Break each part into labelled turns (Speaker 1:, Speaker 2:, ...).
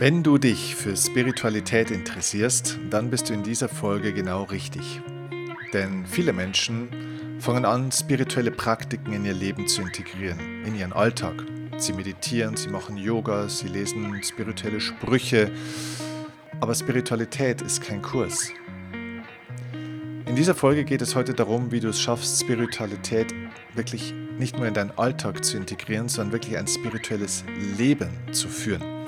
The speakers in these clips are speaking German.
Speaker 1: Wenn du dich für Spiritualität interessierst, dann bist du in dieser Folge genau richtig. Denn viele Menschen fangen an, spirituelle Praktiken in ihr Leben zu integrieren, in ihren Alltag. Sie meditieren, sie machen Yoga, sie lesen spirituelle Sprüche. Aber Spiritualität ist kein Kurs. In dieser Folge geht es heute darum, wie du es schaffst, Spiritualität wirklich nicht nur in deinen Alltag zu integrieren, sondern wirklich ein spirituelles Leben zu führen.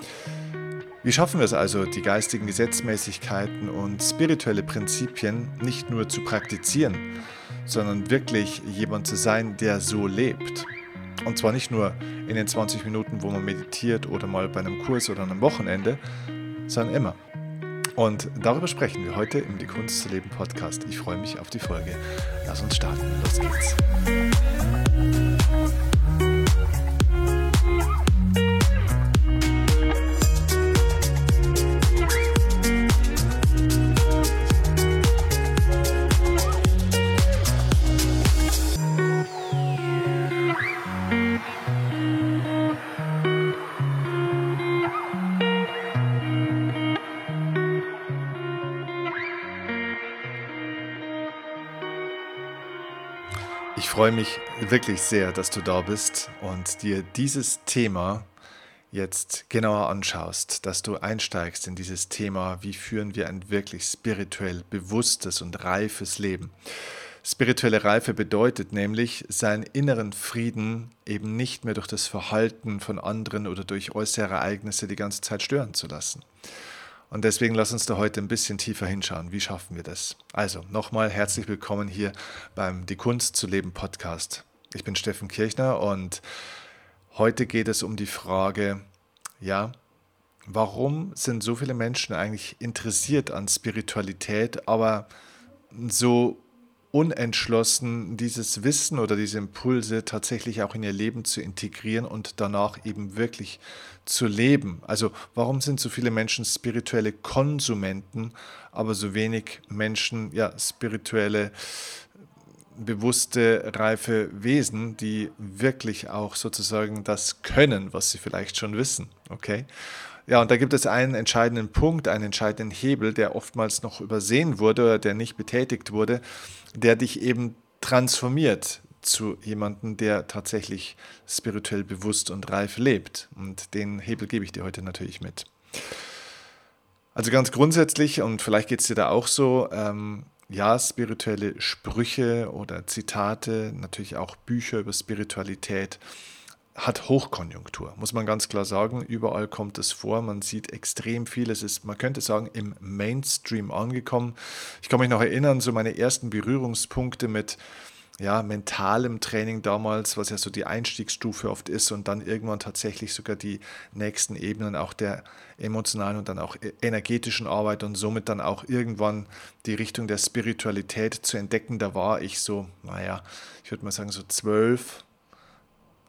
Speaker 1: Wie schaffen wir es also, die geistigen Gesetzmäßigkeiten und spirituelle Prinzipien nicht nur zu praktizieren, sondern wirklich jemand zu sein, der so lebt? Und zwar nicht nur in den 20 Minuten, wo man meditiert oder mal bei einem Kurs oder einem Wochenende, sondern immer. Und darüber sprechen wir heute im Die Kunst zu leben Podcast. Ich freue mich auf die Folge. Lass uns starten. Los geht's. Freue mich wirklich sehr, dass du da bist und dir dieses Thema jetzt genauer anschaust, dass du einsteigst in dieses Thema, wie führen wir ein wirklich spirituell bewusstes und reifes Leben. Spirituelle Reife bedeutet nämlich, seinen inneren Frieden eben nicht mehr durch das Verhalten von anderen oder durch äußere Ereignisse die ganze Zeit stören zu lassen. Und deswegen lass uns da heute ein bisschen tiefer hinschauen. Wie schaffen wir das? Also, nochmal herzlich willkommen hier beim Die Kunst zu leben Podcast. Ich bin Steffen Kirchner und heute geht es um die Frage, ja, warum sind so viele Menschen eigentlich interessiert an Spiritualität, aber so unentschlossen, dieses Wissen oder diese Impulse tatsächlich auch in ihr Leben zu integrieren und danach eben wirklich zu leben. Also warum sind so viele Menschen spirituelle Konsumenten, aber so wenig Menschen ja spirituelle bewusste, reife Wesen, die wirklich auch sozusagen das können, was sie vielleicht schon wissen. Okay? Ja, und da gibt es einen entscheidenden Punkt, einen entscheidenden Hebel, der oftmals noch übersehen wurde oder der nicht betätigt wurde, der dich eben transformiert zu jemandem, der tatsächlich spirituell bewusst und reif lebt. Und den Hebel gebe ich dir heute natürlich mit. Also ganz grundsätzlich, und vielleicht geht es dir da auch so, ähm, ja, spirituelle Sprüche oder Zitate, natürlich auch Bücher über Spiritualität hat Hochkonjunktur, muss man ganz klar sagen. Überall kommt es vor, man sieht extrem viel. Es ist, man könnte sagen, im Mainstream angekommen. Ich kann mich noch erinnern, so meine ersten Berührungspunkte mit ja, mentalem Training damals, was ja so die Einstiegsstufe oft ist und dann irgendwann tatsächlich sogar die nächsten Ebenen auch der emotionalen und dann auch e-, energetischen Arbeit und somit dann auch irgendwann die Richtung der Spiritualität zu entdecken. Da war ich so, naja, ich würde mal sagen so zwölf,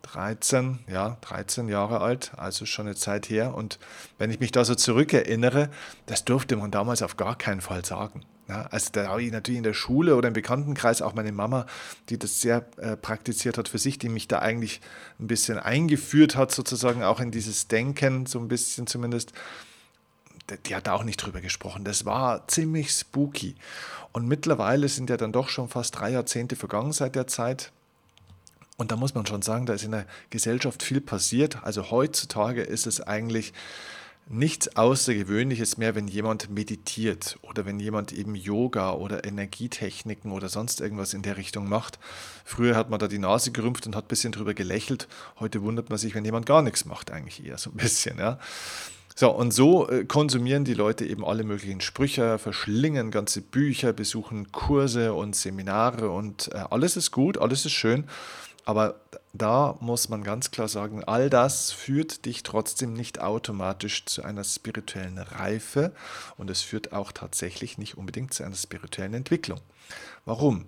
Speaker 1: 13, ja, 13 Jahre alt, also schon eine Zeit her. Und wenn ich mich da so zurückerinnere, das durfte man damals auf gar keinen Fall sagen. Ja, also da habe ich natürlich in der Schule oder im Bekanntenkreis auch meine Mama, die das sehr äh, praktiziert hat für sich, die mich da eigentlich ein bisschen eingeführt hat, sozusagen auch in dieses Denken, so ein bisschen zumindest. Die hat da auch nicht drüber gesprochen. Das war ziemlich spooky. Und mittlerweile sind ja dann doch schon fast drei Jahrzehnte vergangen seit der Zeit. Und da muss man schon sagen, da ist in der Gesellschaft viel passiert. Also heutzutage ist es eigentlich nichts Außergewöhnliches mehr, wenn jemand meditiert oder wenn jemand eben Yoga oder Energietechniken oder sonst irgendwas in der Richtung macht. Früher hat man da die Nase gerümpft und hat ein bisschen drüber gelächelt. Heute wundert man sich, wenn jemand gar nichts macht, eigentlich eher so ein bisschen. Ja. So, und so äh, konsumieren die Leute eben alle möglichen Sprüche, verschlingen ganze Bücher, besuchen Kurse und Seminare und äh, alles ist gut, alles ist schön. Aber da muss man ganz klar sagen, all das führt dich trotzdem nicht automatisch zu einer spirituellen Reife und es führt auch tatsächlich nicht unbedingt zu einer spirituellen Entwicklung. Warum?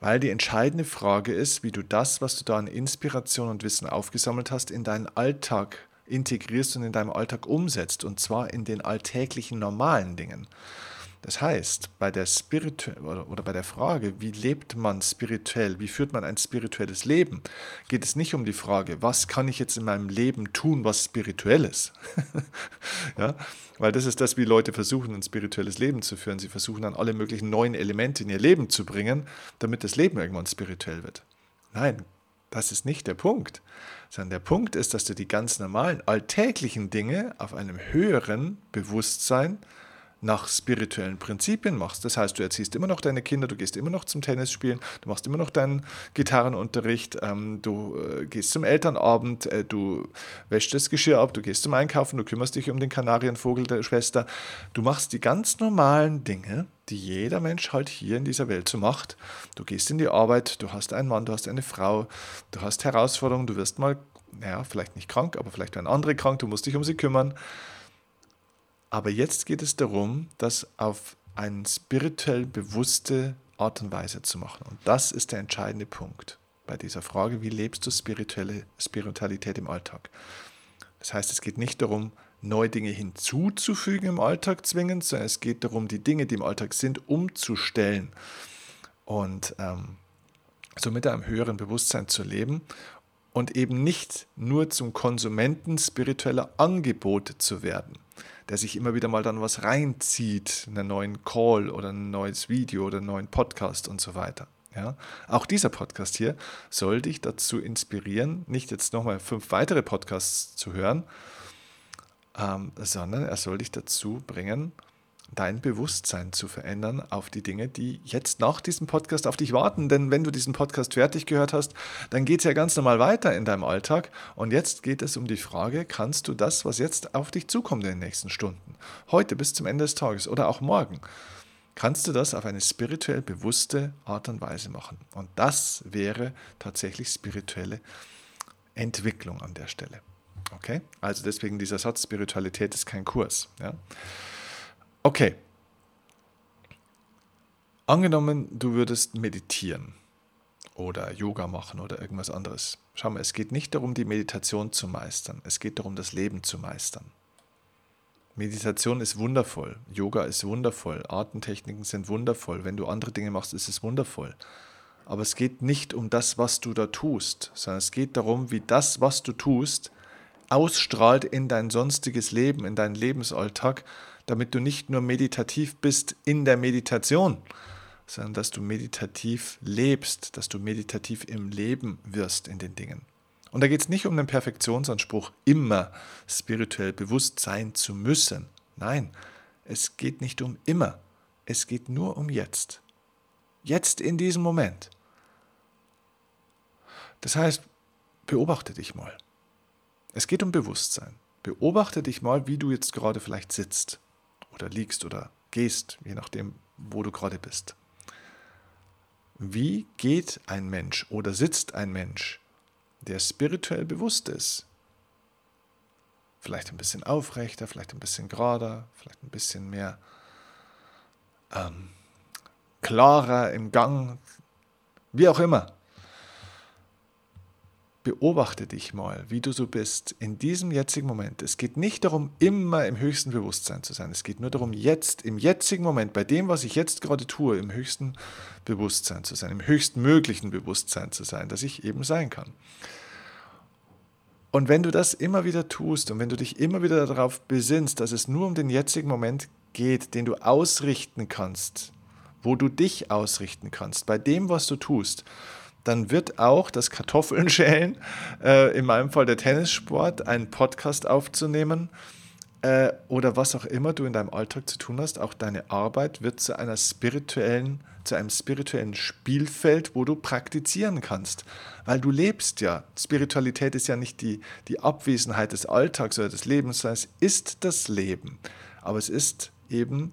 Speaker 1: Weil die entscheidende Frage ist, wie du das, was du da an Inspiration und Wissen aufgesammelt hast, in deinen Alltag integrierst und in deinem Alltag umsetzt und zwar in den alltäglichen normalen Dingen. Das heißt, bei der, Spiritu oder, bei der Frage, wie lebt man spirituell, wie führt man ein spirituelles Leben, geht es nicht um die Frage, was kann ich jetzt in meinem Leben tun, was spirituell ist. ja? Weil das ist das, wie Leute versuchen, ein spirituelles Leben zu führen. Sie versuchen dann alle möglichen neuen Elemente in ihr Leben zu bringen, damit das Leben irgendwann spirituell wird. Nein, das ist nicht der Punkt. Sondern der Punkt ist, dass du die ganz normalen alltäglichen Dinge auf einem höheren Bewusstsein nach spirituellen Prinzipien machst. Das heißt, du erziehst immer noch deine Kinder, du gehst immer noch zum Tennis spielen, du machst immer noch deinen Gitarrenunterricht, ähm, du äh, gehst zum Elternabend, äh, du wäschst das Geschirr ab, du gehst zum Einkaufen, du kümmerst dich um den Kanarienvogel der Schwester. Du machst die ganz normalen Dinge, die jeder Mensch halt hier in dieser Welt so macht. Du gehst in die Arbeit, du hast einen Mann, du hast eine Frau, du hast Herausforderungen, du wirst mal, naja, vielleicht nicht krank, aber vielleicht werden andere krank, du musst dich um sie kümmern. Aber jetzt geht es darum, das auf eine spirituell bewusste Art und Weise zu machen. Und das ist der entscheidende Punkt bei dieser Frage, wie lebst du spirituelle Spiritualität im Alltag? Das heißt, es geht nicht darum, neue Dinge hinzuzufügen im Alltag zwingend, sondern es geht darum, die Dinge, die im Alltag sind, umzustellen und ähm, somit einem höheren Bewusstsein zu leben und eben nicht nur zum Konsumenten spiritueller Angebote zu werden der sich immer wieder mal dann was reinzieht, einen neuen Call oder ein neues Video oder einen neuen Podcast und so weiter. Ja, auch dieser Podcast hier soll dich dazu inspirieren, nicht jetzt nochmal fünf weitere Podcasts zu hören, ähm, sondern er soll dich dazu bringen, dein Bewusstsein zu verändern auf die Dinge, die jetzt nach diesem Podcast auf dich warten. Denn wenn du diesen Podcast fertig gehört hast, dann geht es ja ganz normal weiter in deinem Alltag. Und jetzt geht es um die Frage, kannst du das, was jetzt auf dich zukommt in den nächsten Stunden, heute bis zum Ende des Tages oder auch morgen, kannst du das auf eine spirituell bewusste Art und Weise machen. Und das wäre tatsächlich spirituelle Entwicklung an der Stelle. Okay? Also deswegen dieser Satz, Spiritualität ist kein Kurs. Ja? Okay. Angenommen, du würdest meditieren oder Yoga machen oder irgendwas anderes. Schau mal, es geht nicht darum, die Meditation zu meistern. Es geht darum, das Leben zu meistern. Meditation ist wundervoll, Yoga ist wundervoll, Artentechniken sind wundervoll. Wenn du andere Dinge machst, ist es wundervoll. Aber es geht nicht um das, was du da tust, sondern es geht darum, wie das, was du tust, ausstrahlt in dein sonstiges Leben, in deinen Lebensalltag, damit du nicht nur meditativ bist in der Meditation, sondern dass du meditativ lebst, dass du meditativ im Leben wirst in den Dingen. Und da geht es nicht um den Perfektionsanspruch, immer spirituell bewusst sein zu müssen. Nein, es geht nicht um immer, es geht nur um jetzt. Jetzt in diesem Moment. Das heißt, beobachte dich mal. Es geht um Bewusstsein. Beobachte dich mal, wie du jetzt gerade vielleicht sitzt oder liegst oder gehst, je nachdem, wo du gerade bist. Wie geht ein Mensch oder sitzt ein Mensch, der spirituell bewusst ist? Vielleicht ein bisschen aufrechter, vielleicht ein bisschen gerader, vielleicht ein bisschen mehr ähm, klarer im Gang, wie auch immer beobachte dich mal, wie du so bist in diesem jetzigen Moment. Es geht nicht darum, immer im höchsten Bewusstsein zu sein. Es geht nur darum, jetzt, im jetzigen Moment, bei dem, was ich jetzt gerade tue, im höchsten Bewusstsein zu sein, im höchstmöglichen Bewusstsein zu sein, dass ich eben sein kann. Und wenn du das immer wieder tust und wenn du dich immer wieder darauf besinnst, dass es nur um den jetzigen Moment geht, den du ausrichten kannst, wo du dich ausrichten kannst, bei dem, was du tust, dann wird auch das Kartoffeln schälen, äh, in meinem Fall der Tennissport, einen Podcast aufzunehmen äh, oder was auch immer du in deinem Alltag zu tun hast, auch deine Arbeit wird zu einer spirituellen, zu einem spirituellen Spielfeld, wo du praktizieren kannst. Weil du lebst ja. Spiritualität ist ja nicht die, die Abwesenheit des Alltags oder des Lebens, sondern es ist das Leben. Aber es ist eben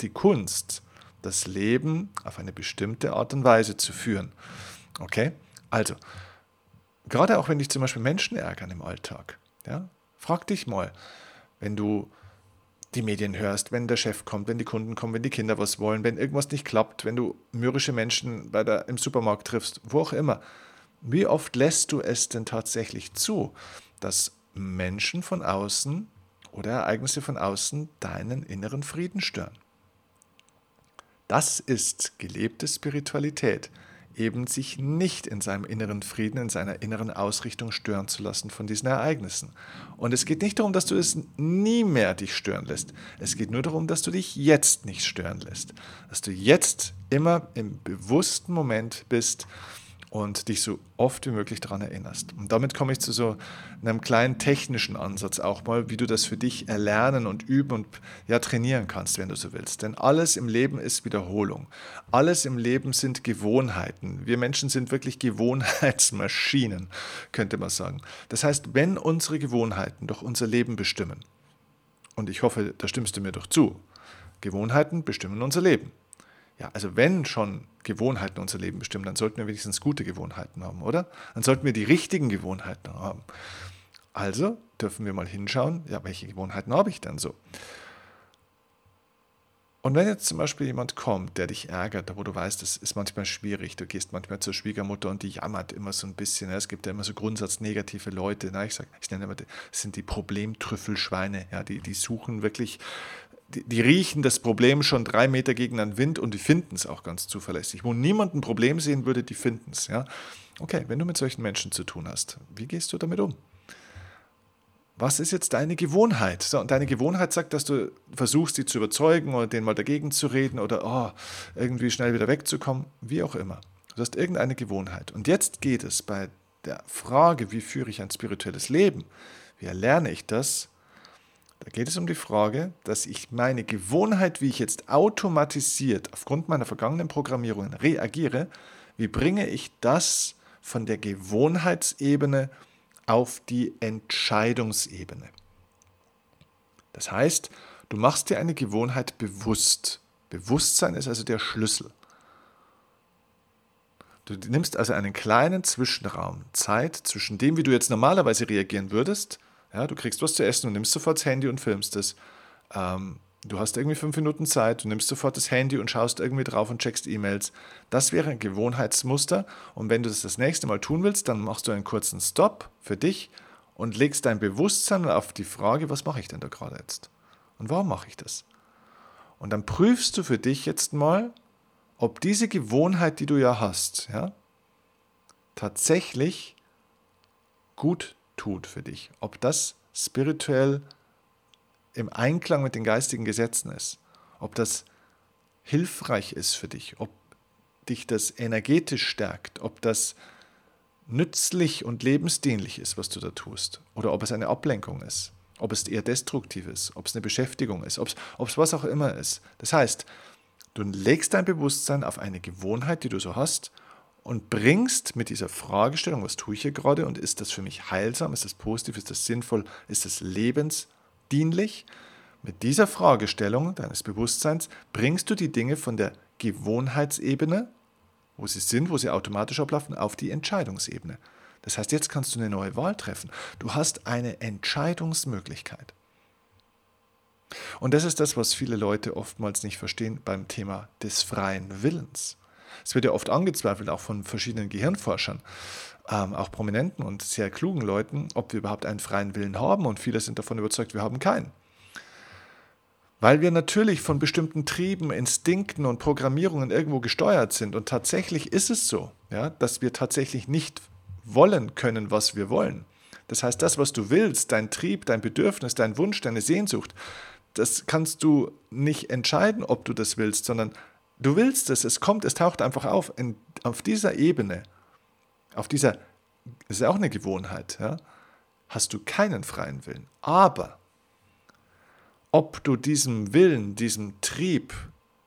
Speaker 1: die Kunst, das Leben auf eine bestimmte Art und Weise zu führen. Okay? Also, gerade auch wenn dich zum Beispiel Menschen ärgern im Alltag, ja, frag dich mal, wenn du die Medien hörst, wenn der Chef kommt, wenn die Kunden kommen, wenn die Kinder was wollen, wenn irgendwas nicht klappt, wenn du mürrische Menschen bei der, im Supermarkt triffst, wo auch immer. Wie oft lässt du es denn tatsächlich zu, dass Menschen von außen oder Ereignisse von außen deinen inneren Frieden stören? Das ist gelebte Spiritualität, eben sich nicht in seinem inneren Frieden, in seiner inneren Ausrichtung stören zu lassen von diesen Ereignissen. Und es geht nicht darum, dass du es nie mehr dich stören lässt. Es geht nur darum, dass du dich jetzt nicht stören lässt. Dass du jetzt immer im bewussten Moment bist, und dich so oft wie möglich daran erinnerst. Und damit komme ich zu so einem kleinen technischen Ansatz auch mal, wie du das für dich erlernen und üben und ja trainieren kannst, wenn du so willst. Denn alles im Leben ist Wiederholung. Alles im Leben sind Gewohnheiten. Wir Menschen sind wirklich Gewohnheitsmaschinen, könnte man sagen. Das heißt, wenn unsere Gewohnheiten doch unser Leben bestimmen, und ich hoffe, da stimmst du mir doch zu, Gewohnheiten bestimmen unser Leben. Ja, also wenn schon Gewohnheiten unser Leben bestimmen, dann sollten wir wenigstens gute Gewohnheiten haben, oder? Dann sollten wir die richtigen Gewohnheiten haben. Also dürfen wir mal hinschauen, ja, welche Gewohnheiten habe ich denn so? Und wenn jetzt zum Beispiel jemand kommt, der dich ärgert, wo du weißt, das ist manchmal schwierig, du gehst manchmal zur Schwiegermutter und die jammert immer so ein bisschen, es gibt ja immer so grundsatznegative Leute, ich, sag, ich nenne immer, das sind die Problemtrüffelschweine, ja, die, die suchen wirklich die, die, riechen das Problem schon drei Meter gegen den Wind und die finden es auch ganz zuverlässig. Wo niemand ein Problem sehen würde, die finden es. Ja? Okay, wenn du mit solchen Menschen zu tun hast, wie gehst du damit um? Was ist jetzt deine Gewohnheit? So, und deine Gewohnheit sagt, dass du versuchst, sie zu überzeugen oder denen mal dagegen zu reden oder oh, irgendwie schnell wieder wegzukommen, wie auch immer. Du hast irgendeine Gewohnheit. Und jetzt geht es bei der Frage, wie führe ich ein spirituelles Leben? Wie erlerne ich das? Da geht es um die Frage, dass ich meine Gewohnheit, wie ich jetzt automatisiert aufgrund meiner vergangenen Programmierungen reagiere, wie bringe ich das von der Gewohnheitsebene auf die Entscheidungsebene. Das heißt, du machst dir eine Gewohnheit bewusst. Bewusstsein ist also der Schlüssel. Du nimmst also einen kleinen Zwischenraum, Zeit zwischen dem, wie du jetzt normalerweise reagieren würdest, ja, du kriegst was zu essen und nimmst sofort das Handy und filmst es. Ähm, du hast irgendwie fünf Minuten Zeit, du nimmst sofort das Handy und schaust irgendwie drauf und checkst E-Mails. Das wäre ein Gewohnheitsmuster. Und wenn du das das nächste Mal tun willst, dann machst du einen kurzen Stop für dich und legst dein Bewusstsein auf die Frage, was mache ich denn da gerade jetzt? Und warum mache ich das? Und dann prüfst du für dich jetzt mal, ob diese Gewohnheit, die du ja hast, ja, tatsächlich gut tut für dich. Ob das spirituell im Einklang mit den geistigen Gesetzen ist. Ob das hilfreich ist für dich. Ob dich das energetisch stärkt. Ob das nützlich und lebensdienlich ist, was du da tust. Oder ob es eine Ablenkung ist. Ob es eher destruktiv ist. Ob es eine Beschäftigung ist. Ob es, ob es was auch immer ist. Das heißt, du legst dein Bewusstsein auf eine Gewohnheit, die du so hast und bringst mit dieser Fragestellung, was tue ich hier gerade und ist das für mich heilsam, ist das positiv, ist das sinnvoll, ist das lebensdienlich? Mit dieser Fragestellung deines Bewusstseins bringst du die Dinge von der Gewohnheitsebene, wo sie sind, wo sie automatisch ablaufen, auf die Entscheidungsebene. Das heißt, jetzt kannst du eine neue Wahl treffen. Du hast eine Entscheidungsmöglichkeit. Und das ist das, was viele Leute oftmals nicht verstehen beim Thema des freien Willens. Es wird ja oft angezweifelt, auch von verschiedenen Gehirnforschern, ähm, auch prominenten und sehr klugen Leuten, ob wir überhaupt einen freien Willen haben. Und viele sind davon überzeugt, wir haben keinen. Weil wir natürlich von bestimmten Trieben, Instinkten und Programmierungen irgendwo gesteuert sind. Und tatsächlich ist es so, ja, dass wir tatsächlich nicht wollen können, was wir wollen. Das heißt, das, was du willst, dein Trieb, dein Bedürfnis, dein Wunsch, deine Sehnsucht, das kannst du nicht entscheiden, ob du das willst, sondern Du willst es, es kommt, es taucht einfach auf. In, auf dieser Ebene, auf dieser, das ist ja auch eine Gewohnheit, ja, hast du keinen freien Willen. Aber ob du diesem Willen, diesem Trieb,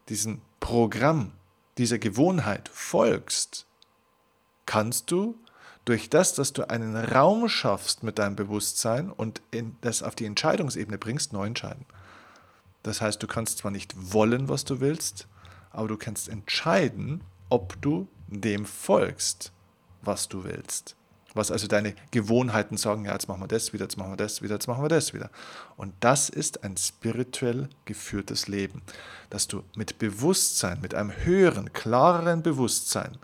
Speaker 1: diesem Programm, dieser Gewohnheit folgst, kannst du durch das, dass du einen Raum schaffst mit deinem Bewusstsein und das auf die Entscheidungsebene bringst, neu entscheiden. Das heißt, du kannst zwar nicht wollen, was du willst, aber du kannst entscheiden, ob du dem folgst, was du willst. Was also deine Gewohnheiten sagen, ja, jetzt machen wir das wieder, jetzt machen wir das wieder, jetzt machen wir das wieder. Und das ist ein spirituell geführtes Leben, dass du mit Bewusstsein, mit einem höheren, klareren Bewusstsein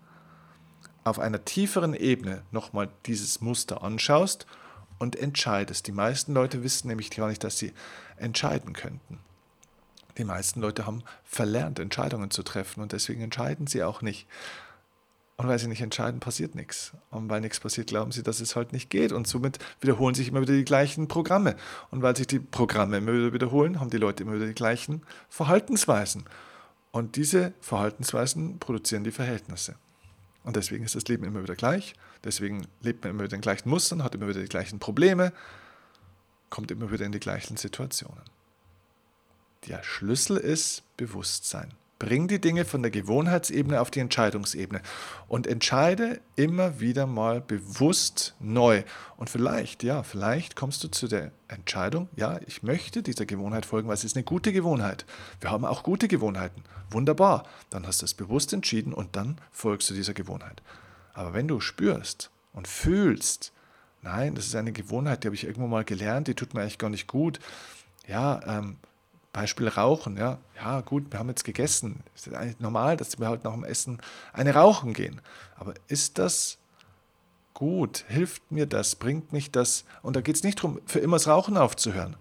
Speaker 1: auf einer tieferen Ebene nochmal dieses Muster anschaust und entscheidest. Die meisten Leute wissen nämlich gar nicht, dass sie entscheiden könnten. Die meisten Leute haben verlernt, Entscheidungen zu treffen und deswegen entscheiden sie auch nicht. Und weil sie nicht entscheiden, passiert nichts. Und weil nichts passiert, glauben sie, dass es halt nicht geht. Und somit wiederholen sich immer wieder die gleichen Programme. Und weil sich die Programme immer wieder wiederholen, haben die Leute immer wieder die gleichen Verhaltensweisen. Und diese Verhaltensweisen produzieren die Verhältnisse. Und deswegen ist das Leben immer wieder gleich. Deswegen lebt man immer wieder in den gleichen Mustern, hat immer wieder die gleichen Probleme, kommt immer wieder in die gleichen Situationen. Der Schlüssel ist Bewusstsein. Bring die Dinge von der Gewohnheitsebene auf die Entscheidungsebene und entscheide immer wieder mal bewusst neu. Und vielleicht, ja, vielleicht kommst du zu der Entscheidung, ja, ich möchte dieser Gewohnheit folgen, weil es ist eine gute Gewohnheit. Wir haben auch gute Gewohnheiten. Wunderbar. Dann hast du es bewusst entschieden und dann folgst du dieser Gewohnheit. Aber wenn du spürst und fühlst, nein, das ist eine Gewohnheit, die habe ich irgendwo mal gelernt, die tut mir eigentlich gar nicht gut. Ja, ähm, Beispiel Rauchen, ja. Ja, gut, wir haben jetzt gegessen. Es ist eigentlich normal, dass wir halt nach dem Essen eine rauchen gehen. Aber ist das gut? Hilft mir das? Bringt mich das? Und da geht es nicht darum, für immer das Rauchen aufzuhören,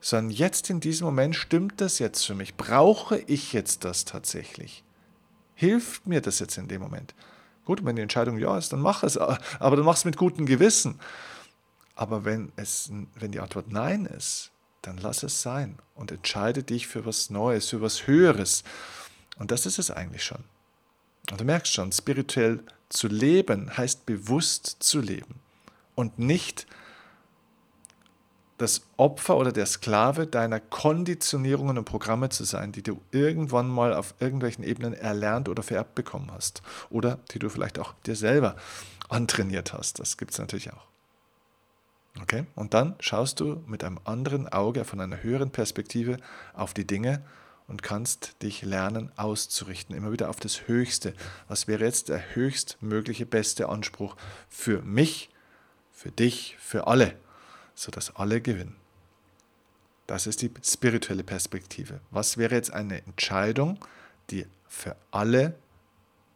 Speaker 1: sondern jetzt in diesem Moment stimmt das jetzt für mich. Brauche ich jetzt das tatsächlich? Hilft mir das jetzt in dem Moment? Gut, wenn die Entscheidung ja ist, dann mach es, aber dann mach es mit gutem Gewissen. Aber wenn, es, wenn die Antwort nein ist, dann lass es sein und entscheide dich für was Neues, für was Höheres. Und das ist es eigentlich schon. Und du merkst schon, spirituell zu leben heißt bewusst zu leben und nicht das Opfer oder der Sklave deiner Konditionierungen und Programme zu sein, die du irgendwann mal auf irgendwelchen Ebenen erlernt oder vererbt bekommen hast oder die du vielleicht auch dir selber antrainiert hast. Das gibt es natürlich auch. Okay? Und dann schaust du mit einem anderen Auge, von einer höheren Perspektive auf die Dinge und kannst dich lernen auszurichten, immer wieder auf das Höchste. Was wäre jetzt der höchstmögliche, beste Anspruch für mich, für dich, für alle, sodass alle gewinnen? Das ist die spirituelle Perspektive. Was wäre jetzt eine Entscheidung, die für alle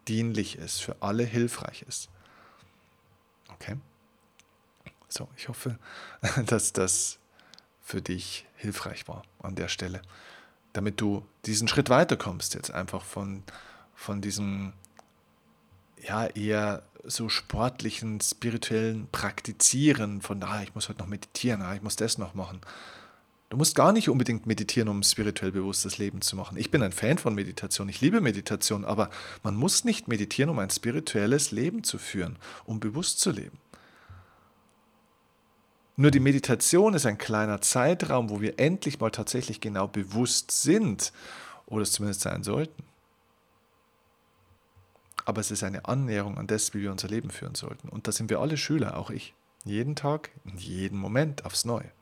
Speaker 1: dienlich ist, für alle hilfreich ist? Okay? So, ich hoffe, dass das für dich hilfreich war an der Stelle, damit du diesen Schritt weiterkommst, jetzt einfach von, von diesem ja eher so sportlichen, spirituellen Praktizieren, von ah, ich muss heute noch meditieren, ah, ich muss das noch machen. Du musst gar nicht unbedingt meditieren, um spirituell bewusstes Leben zu machen. Ich bin ein Fan von Meditation, ich liebe Meditation, aber man muss nicht meditieren, um ein spirituelles Leben zu führen, um bewusst zu leben. Nur die Meditation ist ein kleiner Zeitraum, wo wir endlich mal tatsächlich genau bewusst sind, oder es zumindest sein sollten. Aber es ist eine Annäherung an das, wie wir unser Leben führen sollten. Und da sind wir alle Schüler, auch ich. Jeden Tag, in jedem Moment aufs Neue.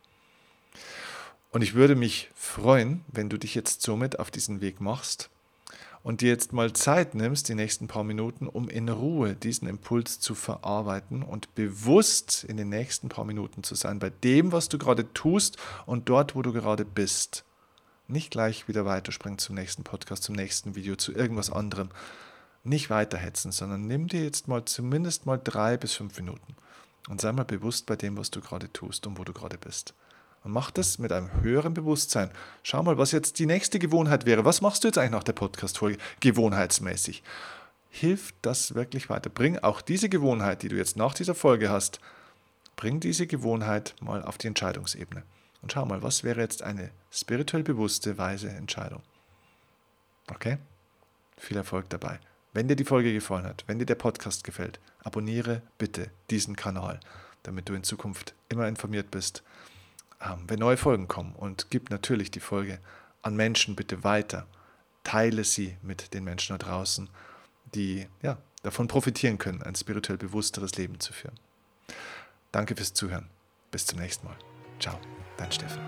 Speaker 1: Und ich würde mich freuen, wenn du dich jetzt somit auf diesen Weg machst und dir jetzt mal Zeit nimmst, die nächsten paar Minuten, um in Ruhe diesen Impuls zu verarbeiten und bewusst in den nächsten paar Minuten zu sein, bei dem, was du gerade tust und dort, wo du gerade bist. Nicht gleich wieder weiterspringen zum nächsten Podcast, zum nächsten Video, zu irgendwas anderem. Nicht weiterhetzen, sondern nimm dir jetzt mal zumindest mal drei bis fünf Minuten und sei mal bewusst bei dem, was du gerade tust und wo du gerade bist. Und mach das mit einem höheren Bewusstsein. Schau mal, was jetzt die nächste Gewohnheit wäre. Was machst du jetzt eigentlich nach der Podcast-Folge gewohnheitsmäßig? Hilft das wirklich weiter? Bring auch diese Gewohnheit, die du jetzt nach dieser Folge hast, bring diese Gewohnheit mal auf die Entscheidungsebene. Und schau mal, was wäre jetzt eine spirituell bewusste, weise Entscheidung? Okay? Viel Erfolg dabei. Wenn dir die Folge gefallen hat, wenn dir der Podcast gefällt, abonniere bitte diesen Kanal, damit du in Zukunft immer informiert bist ähm, wenn neue Folgen kommen. Und gib natürlich die Folge an Menschen bitte weiter. Teile sie mit den Menschen da draußen, die ja, davon profitieren können, ein spirituell bewussteres Leben zu führen. Danke fürs Zuhören. Bis zum nächsten Mal. Ciao, dein Steffen.